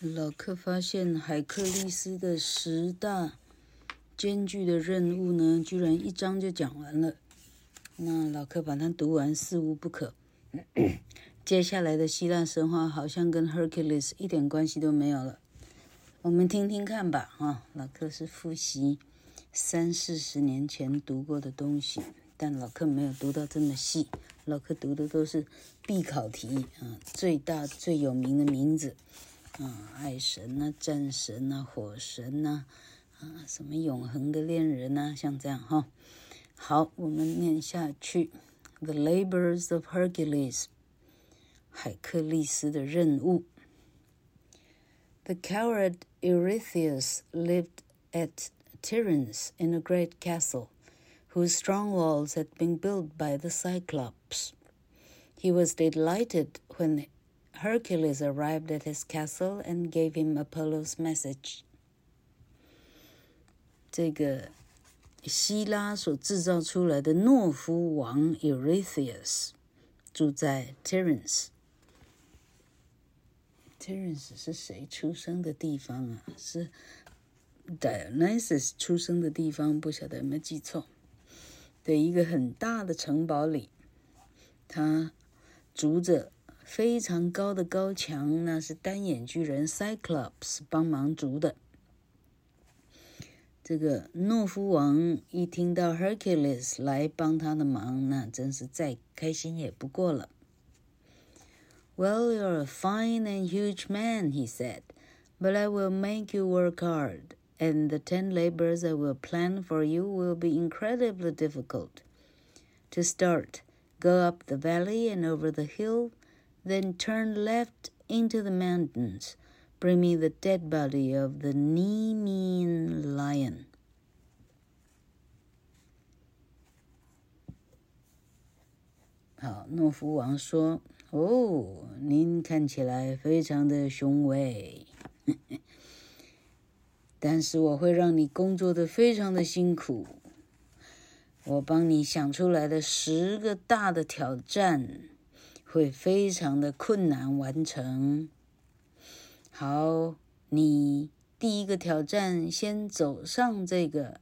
老克发现海克力斯的十大艰巨的任务呢，居然一章就讲完了。那老克把它读完，似无不可。接下来的希腊神话好像跟 Hercules 一点关系都没有了。我们听听看吧。啊，老克是复习三四十年前读过的东西，但老克没有读到这么细。老克读的都是必考题啊，最大最有名的名字。啊，爱神呐、啊，战神呐、啊，火神呐、啊，啊，什么永恒的恋人呐、啊，像这样哈。好，我们念下去。The labors of Hercules，海克力斯的任务。The coward Eurystheus lived at Tiryns in a great castle, whose strong walls had been built by the Cyclops. He was delighted when Hercules arrived at his castle and gave him Apollo's message。这个希腊所制造出来的懦夫王 Eurystheus 住在 Tiryns。Tiryns 是谁出生的地方啊？是 Dionysus 出生的地方，不晓得有没有记错？的一个很大的城堡里，他住着。 非常高的高墙，那是单眼巨人 Cyclops 帮忙筑的。这个懦夫王一听到 Hercules 来帮他的忙，那真是再开心也不过了。Well, you're a fine and huge man, he said, but I will make you work hard, and the ten labors I will plan for you will be incredibly difficult. To start, go up the valley and over the hill. Then turn left into the mountains. Bring me the dead body of the Nemean lion. 好，诺夫王说：“哦，您看起来非常的雄伟，但是我会让你工作的非常的辛苦。我帮你想出来的十个大的挑战。”会非常的困难完成。好，你第一个挑战，先走上这个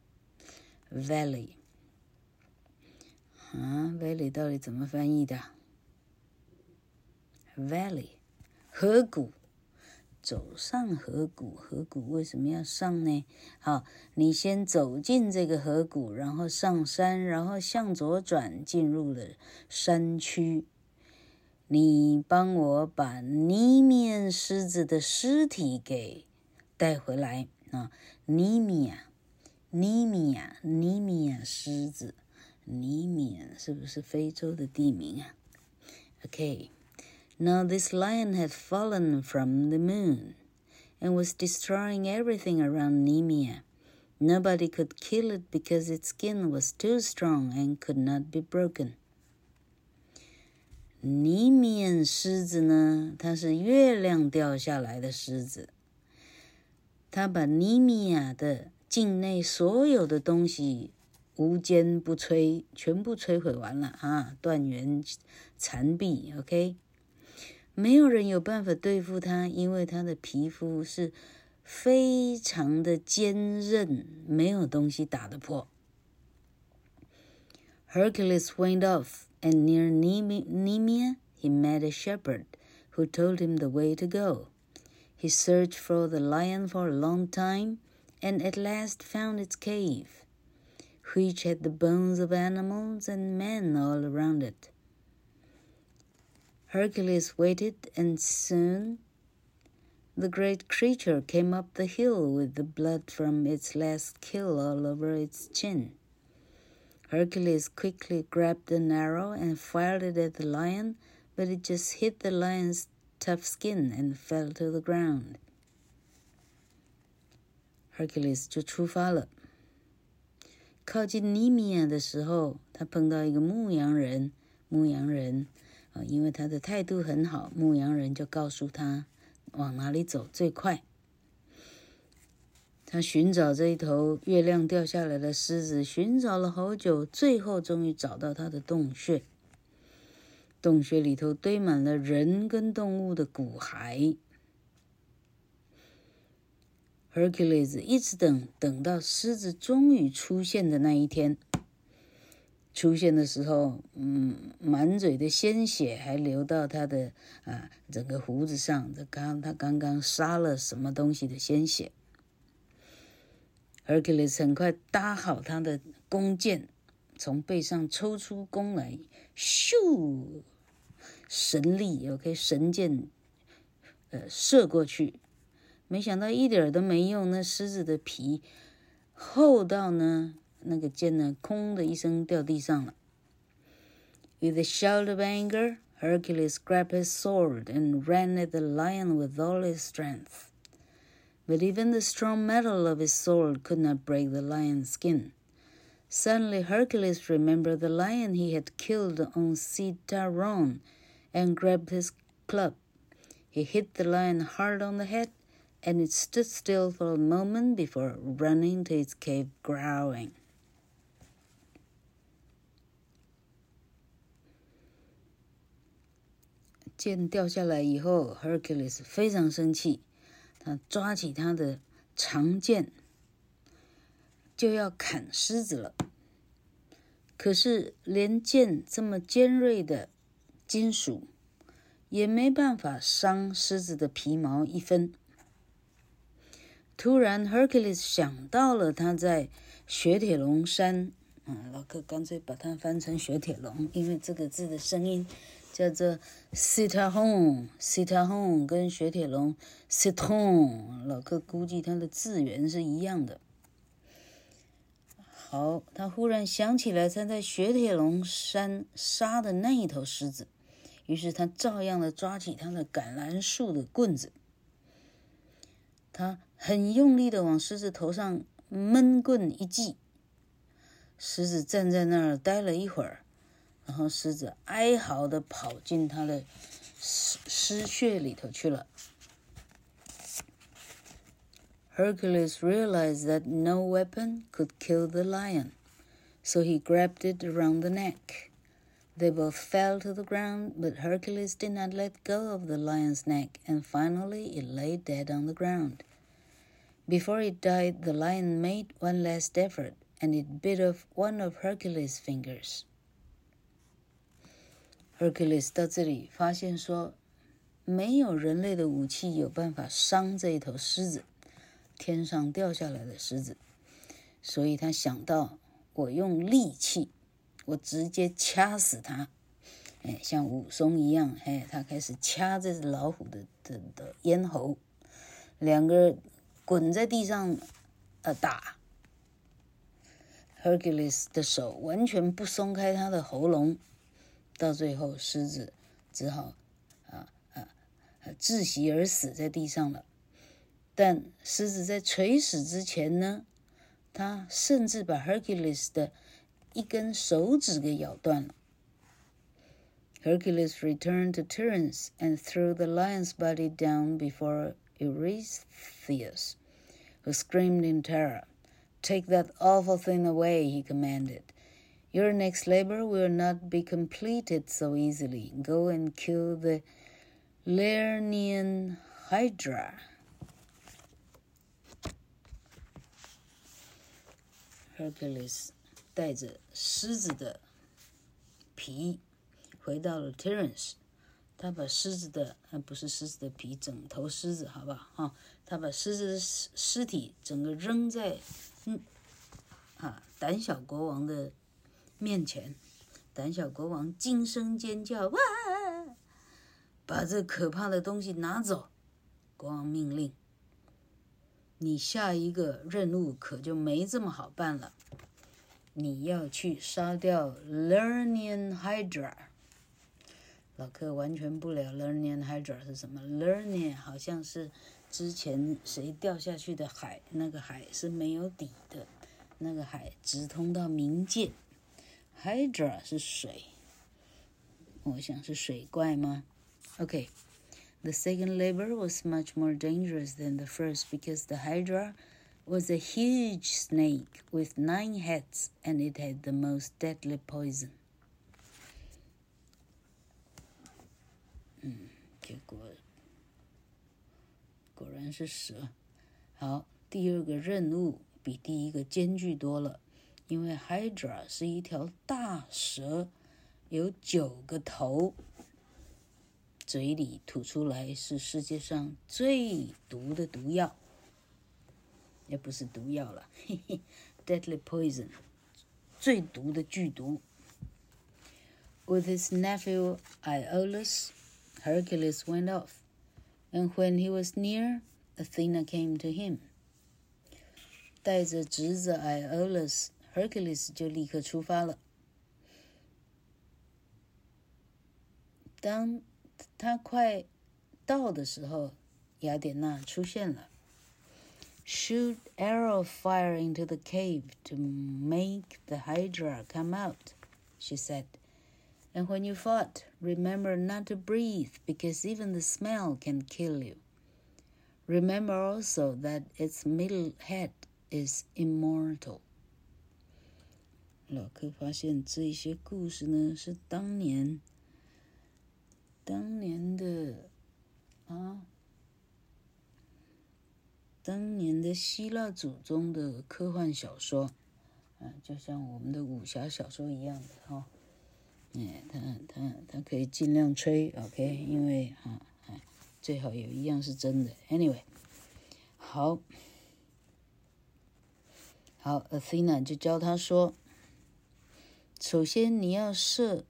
valley。啊，valley 到底怎么翻译的？valley，河谷，走上河谷，河谷为什么要上呢？好，你先走进这个河谷，然后上山，然后向左转，进入了山区。你帮我把尼米安狮子的尸体给带回来啊！尼米亚，尼米亚，尼米亚狮子，尼米亚是不是非洲的地名啊？Okay, now this lion had fallen from the moon and was destroying everything around Nemea. Nobody could kill it because its skin was too strong and could not be broken. 尼米狮子呢？它是月亮掉下来的狮子，它把尼米亚的境内所有的东西无坚不摧，全部摧毁完了啊！断垣残壁，OK，没有人有办法对付它，因为它的皮肤是非常的坚韧，没有东西打得破。Hercules went off. And near Nemea, he met a shepherd who told him the way to go. He searched for the lion for a long time and at last found its cave, which had the bones of animals and men all around it. Hercules waited, and soon the great creature came up the hill with the blood from its last kill all over its chin. Hercules quickly grabbed an arrow and fired it at the lion, but it just hit the lion's tough skin and fell to the ground. Hercules 就出发了。靠近尼米亚的时候，他碰到一个牧羊人。牧羊人啊，因为他的态度很好，牧羊人就告诉他往哪里走最快。 他寻找这一头月亮掉下来的狮子，寻找了好久，最后终于找到他的洞穴。洞穴里头堆满了人跟动物的骨骸。Hercules 一直等，等到狮子终于出现的那一天。出现的时候，嗯，满嘴的鲜血还流到他的啊整个胡子上。这刚他刚刚杀了什么东西的鲜血。Hercules 很快搭好他的弓箭，从背上抽出弓来，咻，神力，OK，神箭，呃，射过去。没想到一点都没用，那狮子的皮厚到呢，那个箭呢，空的一声掉地上了。With a shout of anger, Hercules grabbed his sword and ran at the lion with all his strength. But even the strong metal of his sword could not break the lion's skin. Suddenly, Hercules remembered the lion he had killed on Citaron and grabbed his club. He hit the lion hard on the head and it stood still for a moment before running to its cave, growling. 箭掉下来以后，Hercules 非常生气， 他抓起他的长剑就要砍狮子了。可是，连剑这么尖锐的金属也没办法伤狮子的皮毛一分。突然，Hercules 想到了他在雪铁龙山，嗯，老克干脆把它翻成雪铁龙，因为这个字的声音叫做 Citahome，Citahome 跟雪铁龙 Citron，老哥估计它的字源是一样的。好，他忽然想起来他在雪铁龙山杀的那一头狮子，于是他照样的抓起他的橄榄树的棍子，他。很用力的往狮子头上闷棍一记，狮子站在那儿待了一会儿，然后狮子哀嚎的跑进他的尸尸穴里头去了。Hercules realized that no weapon could kill the lion, so he grabbed it around the neck. They both fell to the ground, but Hercules did not let go of the lion's neck, and finally it lay dead on the ground. Before it died, the lion made one last effort, and it bit off one of Hercules' fingers. Hercules 到这里发现说，没有人类的武器有办法伤这一头狮子，天上掉下来的狮子，所以他想到，我用利器，我直接掐死它，哎，像武松一样，哎，他开始掐这只老虎的的的咽喉，两个人。滚在地上，呃，打。Hercules 的手完全不松开他的喉咙，到最后狮子只好啊啊窒息而死在地上了。但狮子在垂死之前呢，他甚至把 Hercules 的一根手指给咬断了。Hercules returned to Tiryns and threw the lion's body down before Eurystheus, who screamed in terror. Take that awful thing away, he commanded. Your next labor will not be completed so easily. Go and kill the Lernaean Hydra. Hercules 带着狮子的皮回到了 Tiryns。他把狮子的，呃，不是狮子的皮，整头狮子，好不好？哈，他把狮子的尸体整个扔在，嗯，啊，胆小国王的 面前，胆小国王惊声尖叫，哇！把这可怕的东西拿走。国王命令，你下一个任务可就没这么好办了，你要去杀掉 Lernaean Hydra。老克完全不了 Lernaean Hydra 是什么？Lernaean 好像是之前谁掉下去的海，那个海是没有底的，那个海直通到冥界。Hydra 是水，我想是水怪吗？OK，the、okay. second labor was much more dangerous than the first because the Hydra was a huge snake with nine heads and it had the most deadly poison. 嗯，结果果然是蛇。好， 第二个任务比第一个艰巨多了， 因为 Hydra 是一条大蛇，有九个头，嘴里吐出来是世界上最毒的毒药，也不是毒药了，嘿嘿，deadly poison，最毒的剧毒。With his nephew Iolaus, Hercules went off. And when he was near, Athena came to him. 带着侄子 Iolaus，Hercules 就立刻出发了。当他快到的时候，雅典娜出现了。Shoot arrow fire into the cave to make the Hydra come out, she said. And when you fought, remember not to breathe, because even the smell can kill you. Remember also that its middle head is immortal. 老柯发现这一些故事呢，是当年，当年的啊，当年的希腊祖宗的科幻小说，啊，就像我们的武侠小说一样的哈。哦哎，他他他可以尽量吹，OK，因为啊，最好有一样是真的。Anyway，好，好，Athena 就教他说，首先你要射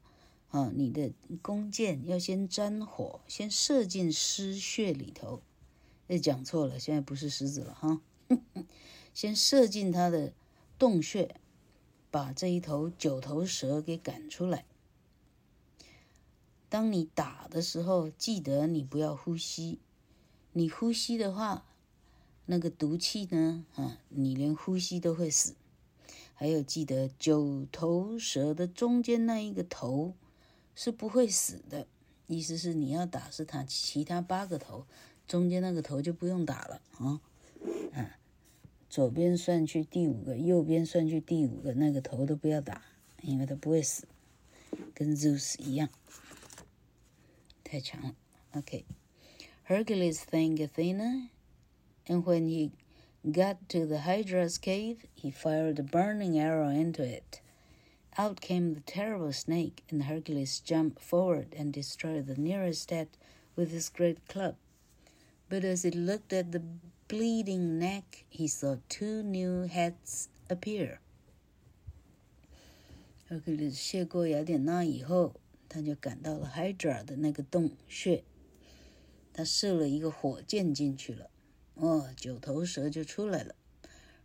啊，你的弓箭要先沾火，先射进狮穴里头。哎，讲错了，现在不是狮子了哈，先射进它的洞穴，把这一头九头蛇给赶出来。当你打的时候，记得你不要呼吸。你呼吸的话，那个毒气呢，啊，你连呼吸都会死。还有，记得九头蛇的中间那一个头是不会死的，意思是你要打是它其他八个头，中间那个头就不用打了啊。啊，左边算去第五个，右边算去第五个，那个头都不要打，因为它不会死，跟 Zeus 一样。太强了，OK。Hercules thanked Athena, and when he got to the Hydra's cave, he fired a burning arrow into it. Out came the terrible snake, and Hercules jumped forward and destroyed the nearest head with his great club. But as he looked at the bleeding neck, he saw two new heads appear. Hercules 谢过雅典娜以后。他就赶到了 Hydra 的那个洞穴，他射了一个火箭进去了， 哦，九头蛇就出来了。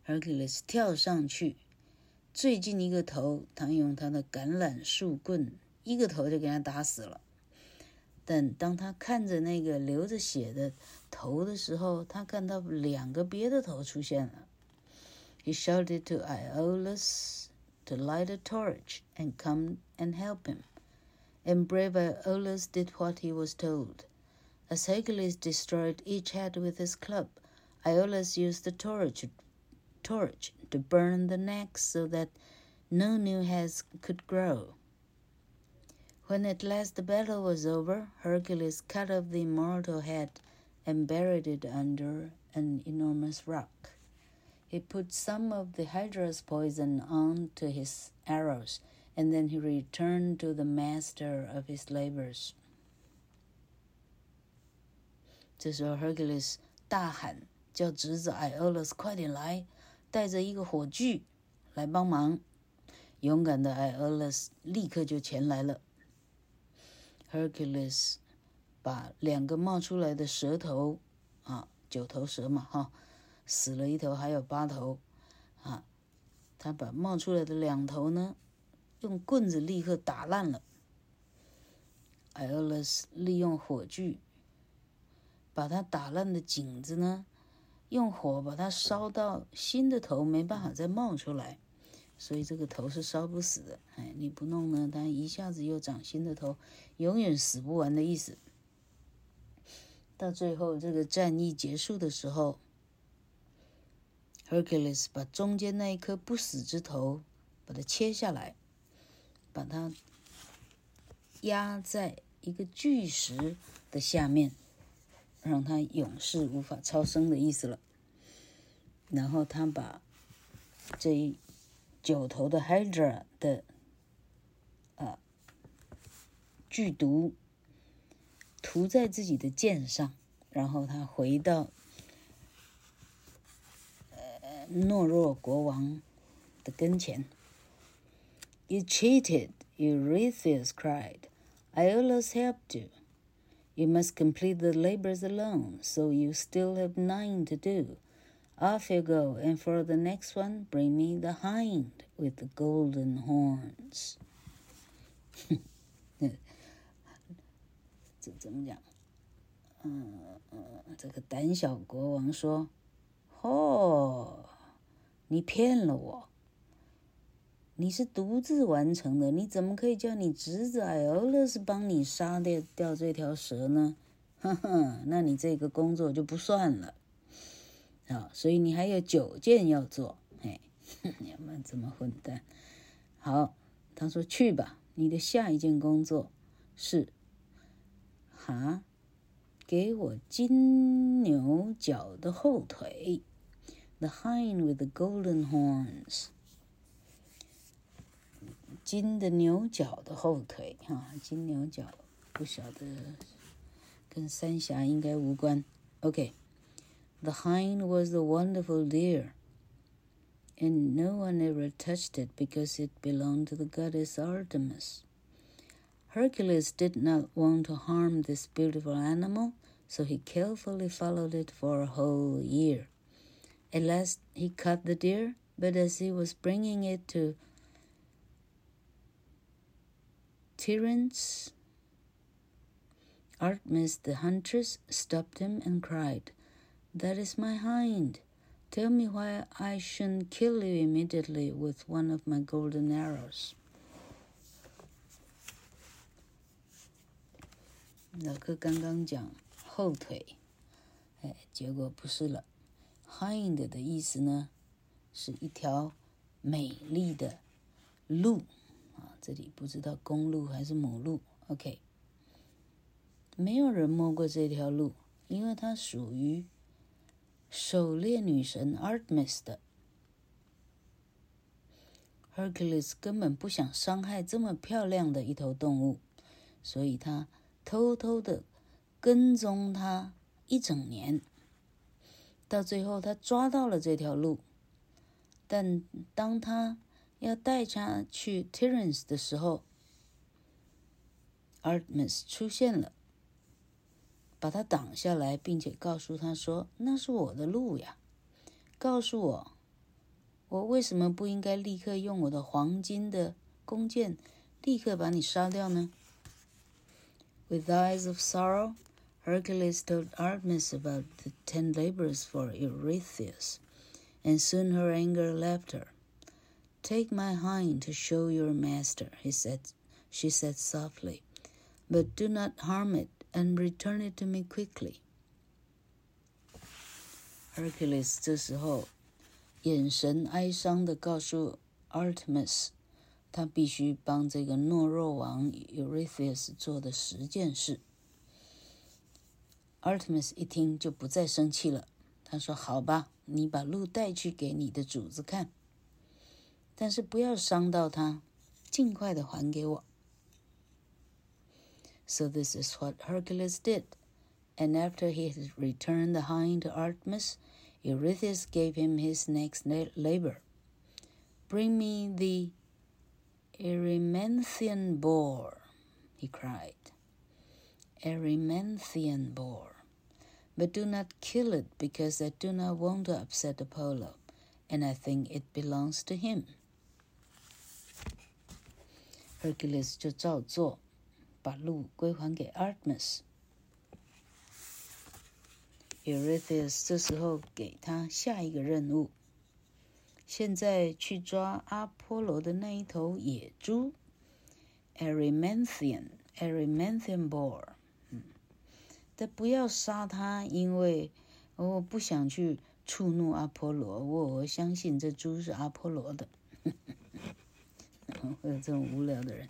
Hercules 跳上去，最近一个头，他用他的橄榄树棍一个头就给他打死了。但当他看着那个流着血的头的时候，他看到两个别的头出现了。He shouted to Iolaus to light a torch and come and help him. And brave Iolaus did what he was told. As Hercules destroyed each head with his club, Iolaus used the torch, torch to burn the necks so that no new heads could grow. When at last the battle was over, Hercules cut off the immortal head and buried it under an enormous rock. He put some of the Hydra's poison on to his arrows And then he returned to the master of his labors. 这时候，Hercules 大喊，叫侄子 Iolus 快点来，带着一个火炬来帮忙。勇敢的 Iolus 立刻就前来了。Hercules 把两个冒出来的蛇头，啊，九头蛇嘛，哈，死了一头，还有八头，啊，他把冒出来的两头呢，用棍子立刻打烂了。Iolus 利用火炬把它打烂的颈子呢，用火把它烧到新的头没办法再冒出来，所以这个头是烧不死的。哎，你不弄呢，它一下子又长新的头，永远死不完的意思。到最后这个战役结束的时候，Hercules 把中间那一颗不死之头把它切下来。把它压在一个巨石的下面，让他永世无法超生的意思了。然后他把这一九头的 Hydra 的啊剧毒涂在自己的剑上，然后他回到呃懦弱国王的跟前。You cheated, Eurystheus cried. Iolaus helped you. You must complete the labors alone, so you still have nine to do. Off you go, and for the next one, bring me the hind with the golden horns. 这怎么讲？嗯嗯，这个胆小国王说：“哦，你骗了我！ 你是独自完成的，你怎么可以叫你侄子艾欧勒斯帮你杀掉掉这条蛇呢？哈哈，那你这个工作就不算了。”啊，所以你还有九件要做，嘿，你们这么混蛋！好，他说去吧，你的下一件工作是，哈，给我金牛角的后腿，the hind with the golden horns，金的牛角的后腿，哈，金牛角不晓得跟三峡应该无关，OK。The hind was a wonderful deer, and no one ever touched it because it belonged to the goddess Artemis. Hercules did not want to harm this beautiful animal, so he carefully followed it for a whole year. At last, he caught the deer, but as he was bringing it to Tiryns, Artemis the huntress stopped him and cried, That is my hind. Tell me why I shouldn't kill you immediately with one of my golden arrows. 老哥刚刚讲后腿，哎，结果不是了。Hind 的意思呢，是一条美丽的鹿啊， 这里不知道公鹿还是母鹿。OK，没有人摸过这条路，因为它属于。狩猎女神 Artemis 的 Hercules 根本不想伤害这么漂亮的一头动物，所以他偷偷的跟踪它一整年。到最后，他抓到了这条路，但当他要带它去 Tiryns 的时候，Artemis 出现了。把他挡下来，并且告诉他说：“那是我的鹿呀，告诉我，我为什么不应该立刻用我的黄金的弓箭，立刻把你杀掉呢？” With eyes of sorrow, Hercules told Artemis about the ten labors for Eurystheus, and soon her anger left her. Take my hind to show your master, he said. She said softly, but do not harm it. And return it to me quickly. Hercules 这时候眼神哀伤地告诉 Artemis，他必须帮这个懦弱王 Eurystheus 做的十件事。Artemis 一听就不再生气了，他说：“好吧，你把鹿带去给你的主子看， 但是不要伤到他，尽快的还给我。” So this is what Hercules did. And after he had returned the hind to Artemis, Eurystheus gave him his next labor. Bring me the Erymanthian boar, he cried. Erymanthian boar. But do not kill it, because I do not want to upset Apollo, and I think it belongs to him. Hercules 就照做。把鹿归还给 Artemis。Eurystheus 这时候给他下一个任务，现在去抓阿波罗的那一头野猪，Arymanthian，Arymanthian boar。嗯，但不要杀他，因为我不想去触怒阿波罗。我我相信这猪是阿波罗的。会有这种无聊的人。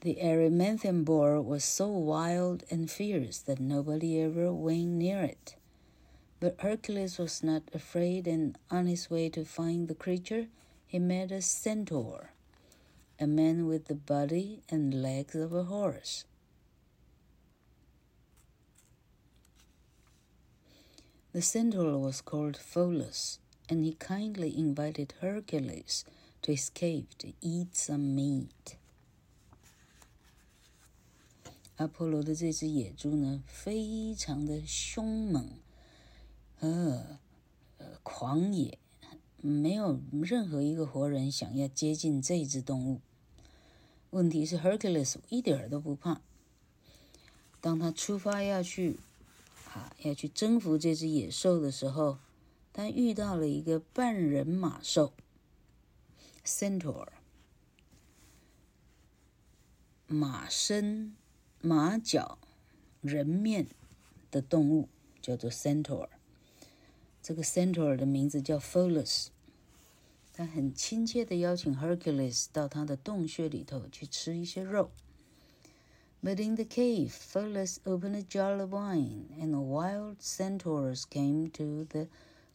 The Erymanthian boar was so wild and fierce that nobody ever went near it. But Hercules was not afraid, and on his way to find the creature, he met a centaur, a man with the body and legs of a horse. The centaur was called Pholus, and he kindly invited Hercules to escape, to eat some meat. 阿波罗的这只野猪呢，非常的凶猛，呃，呃，狂野，没有任何一个活人想要接近这只动物。问题是，Hercules 一点儿都不怕。当他出发要去。啊，要去征服这只野兽的时候，他遇到了一个半人马兽 ，Centaur，马身、马脚、人面的动物，叫做 Centaur。这个 Centaur 的名字叫 Pholus，他很亲切地邀请 Hercules 到他的洞穴里头去吃一些肉。But in the cave, Pholus opened a jar of wine, and the wild centaurs came to the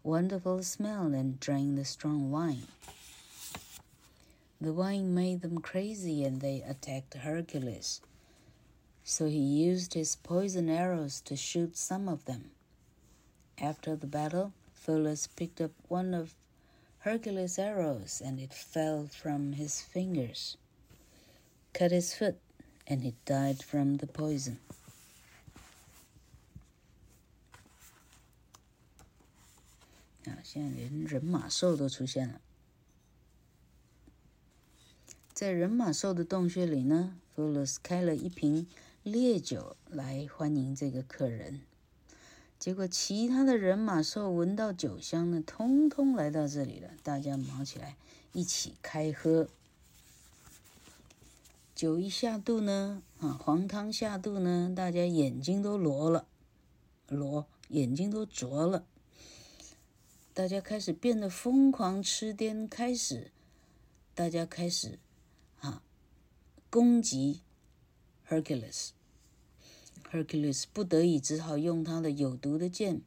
wonderful smell and drank the strong wine. The wine made them crazy, and they attacked Hercules. So he used his poison arrows to shoot some of them. After the battle, Pholus picked up one of Hercules' arrows, and it fell from his fingers, cut his foot and he died from the poison. 啊，现在连人马兽都出现了。 在人马兽的洞穴里呢弗罗斯开了一瓶烈酒来欢迎这个客人。结果其他的人马兽闻到酒香呢，通通来到这里了。大家忙起来，一起开喝。酒一下肚呢，啊，黄汤下肚呢，大家眼睛都罗了，罗眼睛都浊了，大家开始变得疯狂吃癫，开始，大家开始，攻击 Hercules。Hercules 不得已只好用他的有毒的箭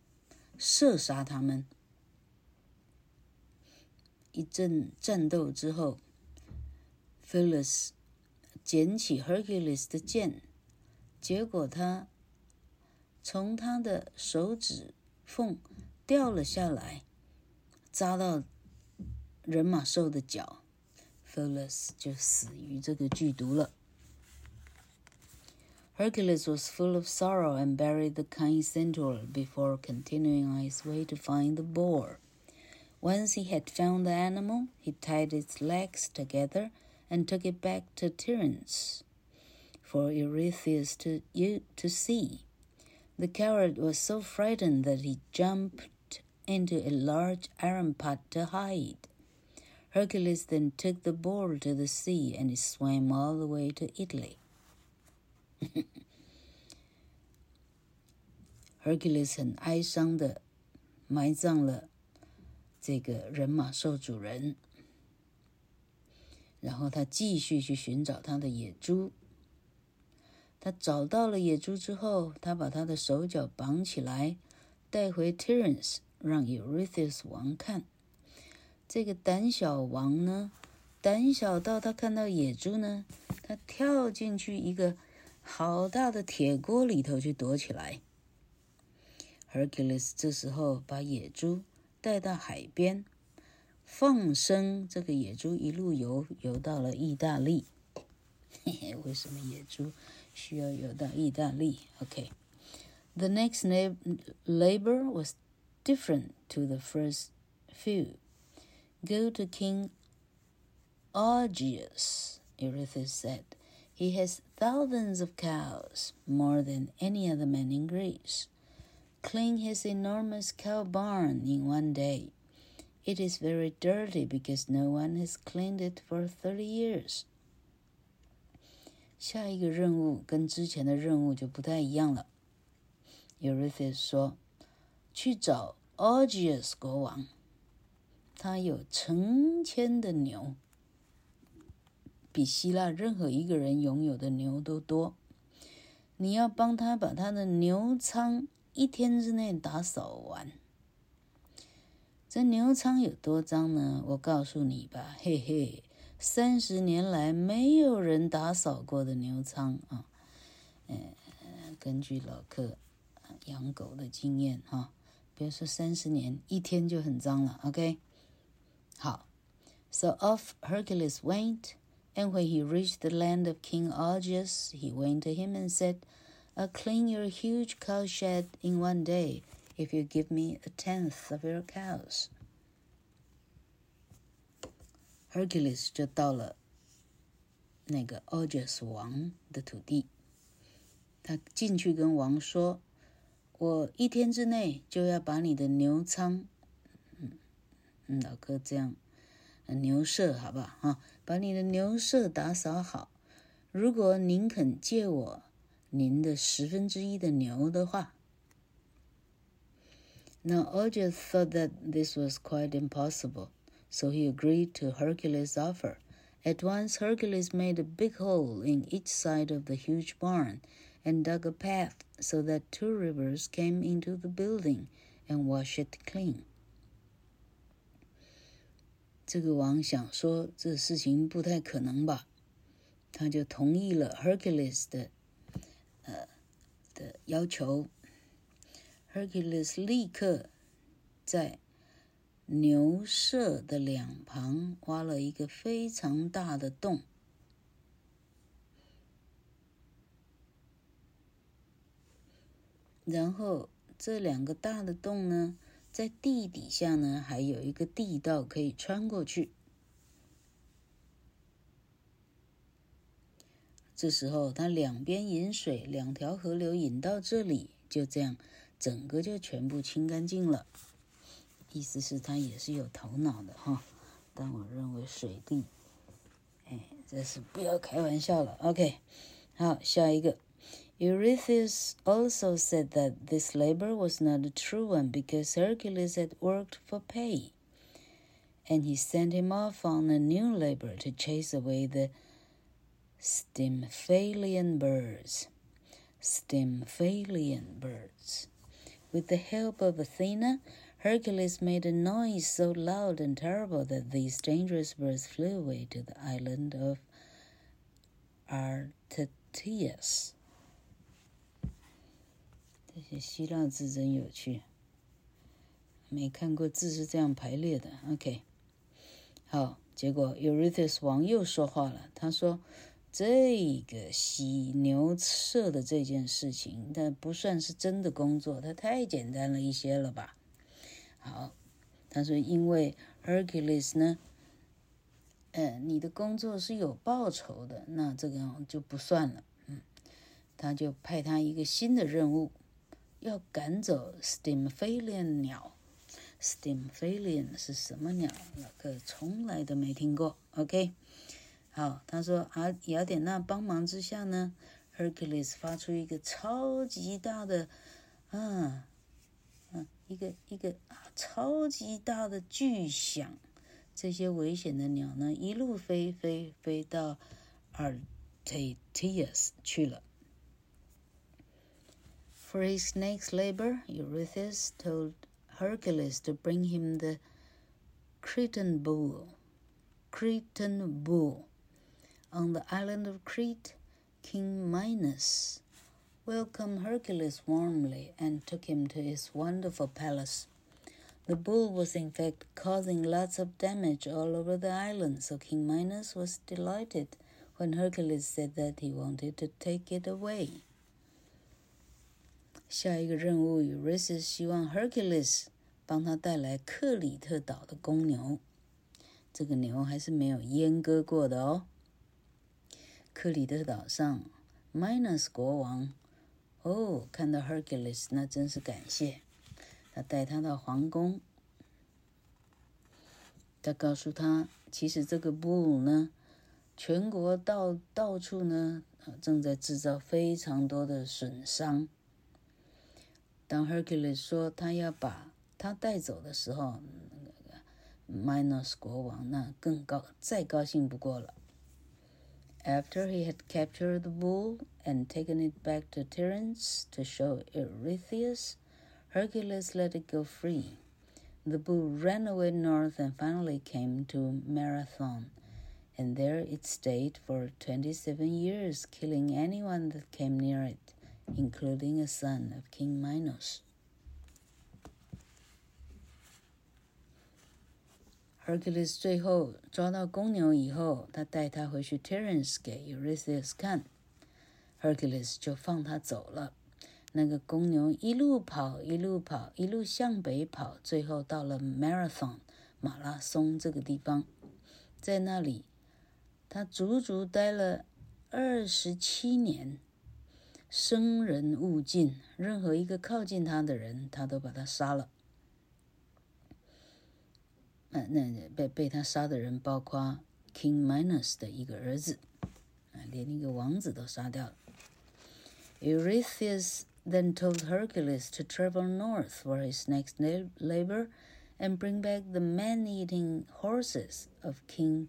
射杀他们。一阵战斗之后，Phyllis 捡起 Hercules 的剑，结果他从他的手指缝掉了下来，扎到人马兽的脚 ，Pholus 就死于这个剧毒了。Hercules was full of sorrow and buried the kind centaur before continuing on his way to find the boar. Once he had found the animal, he tied its legs together. and took it back to Tiryns for Eurystheus to, to see. The coward was so frightened that he jumped into a large iron pot to hide. Hercules then took the boar to the sea and he swam all the way to Italy. Hercules 很哀伤的埋葬了这个人马兽主人。然后他继续去寻找他的野猪。他找到了野猪之后，他把他的手脚绑起来，带回 Tiryns 让 Eurystheus 王看。这个胆小王呢，胆小到他看到野猪呢，他跳进去一个好大的铁锅里头去躲起来。Hercules 这时候把野猪带到海边。放生这个野猪一路游游到了意大利，嘿嘿，为什么野猪需要游到意大利？OK，the next labor was different to the first few. Go to King Augeas, Eurystheus said. He has thousands of cows, more than any other man in Greece. Clean his enormous cow barn in one day. It is very dirty because no one has cleaned it for thirty years. 下一个任务跟之前的任务就不太一样了。Eurystheus 说：“去找 Augeas 国王， 他有成千的牛，比希腊任何一个人拥有的牛都多。你要帮他把他的牛仓一天之内打扫完。”这牛仓有多脏呢？我告诉你吧，嘿嘿，三十年来没有人打扫过的牛仓啊！呃，根据老客养狗的经验哈，别说三十年，一天就很脏了。OK，好，So off Hercules went, and when he reached the land of King Augeas, he went to him and said, "I'll clean your huge cowshed in one day." If you give me a tenth of your cows, Hercules 就到了那个 Augeas 王的土地。他进去跟王说：“我一天之内就要把你的牛仓， 嗯，老哥这样，牛舍好不好？哈，把你的牛舍打扫好。如果您肯借我您的十分之一的牛的话。” Now Augeas thought that this was quite impossible, so he agreed to Hercules' offer. At once Hercules made a big hole in each side of the huge barn and dug a path so that two rivers came into the building and washed it clean. 这个王想说这事情不太可能吧，他就同意了 Hercules 的呃的要求。Hercules 立刻在牛舍的两旁挖了一个非常大的洞，然后这两个大的洞呢，在地底下呢，还有一个地道可以穿过去。这时候，他两边引水，两条河流引到这里，就这样。整个就全部清干净了，意思是他也是有头脑的哈。但我认为水地，哎，这是不要开玩笑了。OK，好，下一个。Eurystheus also said that this labor was not a true one because Hercules had worked for pay, and he sent him off on a new labor to chase away the Stymphalian birds. Stymphalian birds. With the help of Athena, Hercules made a noise so loud and terrible that these dangerous birds flew away to the island of Artetius。这些希腊字真有趣，没看过字是这样排列的。OK，好，结果 Eurythus 王又说话了，他说。这个洗牛舍的这件事情，但不算是真的工作，它太简单了一些了吧？好，他说因为 Hercules 呢，呃，你的工作是有报酬的，那这个就不算了。嗯，他就派他一个新的任务，要赶走 Stymphalian 鸟。Stymphalian 是什么鸟？老哥从来都没听过。OK。好，他说啊，雅典娜帮忙之下呢，Hercules 发出一个超级大的，啊，嗯、啊，一个一个啊超级大的巨响，这些危险的鸟呢，一路飞飞飞到 Artetius 去了。For his next labor, Eurystheus told Hercules to bring him the Cretan bull. Cretan bull. On the island of Crete, King Minos welcomed Hercules warmly and took him to his wonderful palace. The bull was in fact causing lots of damage all over the island, so King Minos was delighted when Hercules said that he wanted to take it away. 下一个任务，Eurystheus 希望 Hercules 帮他带来克里特岛的公牛，这个牛还是没有阉割过的哦。克里特岛上，Minos 国王哦，看到 Hercules，那真是感谢。他带他到皇宫，他告诉他，其实这个 bull 呢，全国到到处呢，正在制造非常多的损伤。当 Hercules 说他要把他带走的时候，那个 Minos 国王那更高，再高兴不过了。After he had captured the bull and taken it back to Tiryns to show Eurystheus, Hercules let it go free. The bull ran away north and finally came to Marathon, and there it stayed for 27 years, killing anyone that came near it, Including a son of King Minos. Hercules 最后抓到公牛以后，他带他回去 Tiryns 给 Eurystheus 看，Hercules 就放他走了。那个公牛一路跑，一路跑，一路向北跑，最后到了 Marathon 马拉松这个地方，在那里，他足足待了二十七年，生人勿近，任何一个靠近他的人，他都把他杀了。那那被被他杀的人，包括 King Minos 的一个儿子，啊，连一个王子都杀掉了。Eurystheus then told Hercules to travel north for his next labor and bring back the man-eating horses of King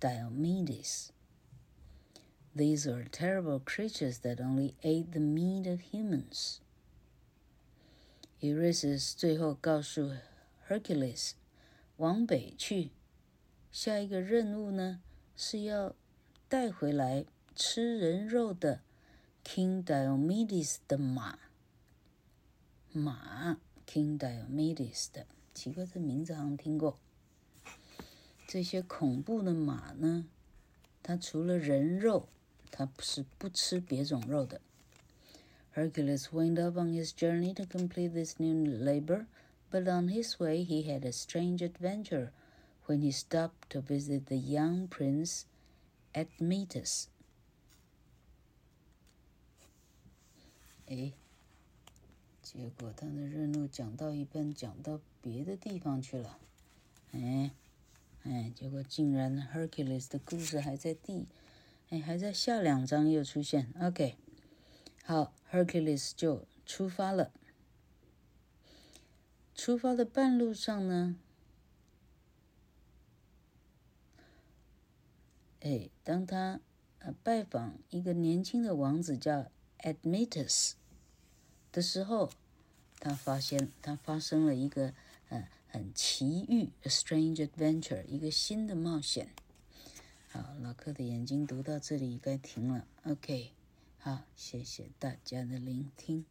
Diomedes. These are terrible creatures that only ate the meat of humans. Erisus 最后告诉 Hercules，往北去，下一个任务呢是要带回来吃人肉的。King Diomedes 的马，马 King Diomedes 的，奇怪，这名字好像听过。这些恐怖的马呢，它除了人肉，它不是不吃别种肉的。Hercules went up on his journey to complete this new labor, but on his way he had a strange adventure when he stopped to visit the young prince Admetus. 哎，结果他的任务讲到一半，讲到别的地方去了。哎，哎，结果竟然 Hercules 的故事还在第， 哎，还在下两章又出现。OK，好，Hercules 就出发了。出发的半路上呢，哎，当他呃拜访一个年轻的王子叫 Admetus。的时候，他发现他发生了一个嗯很奇遇，a strange adventure，一个新的冒险。老客的眼睛读到这里该停了。OK，好，谢谢大家的聆听。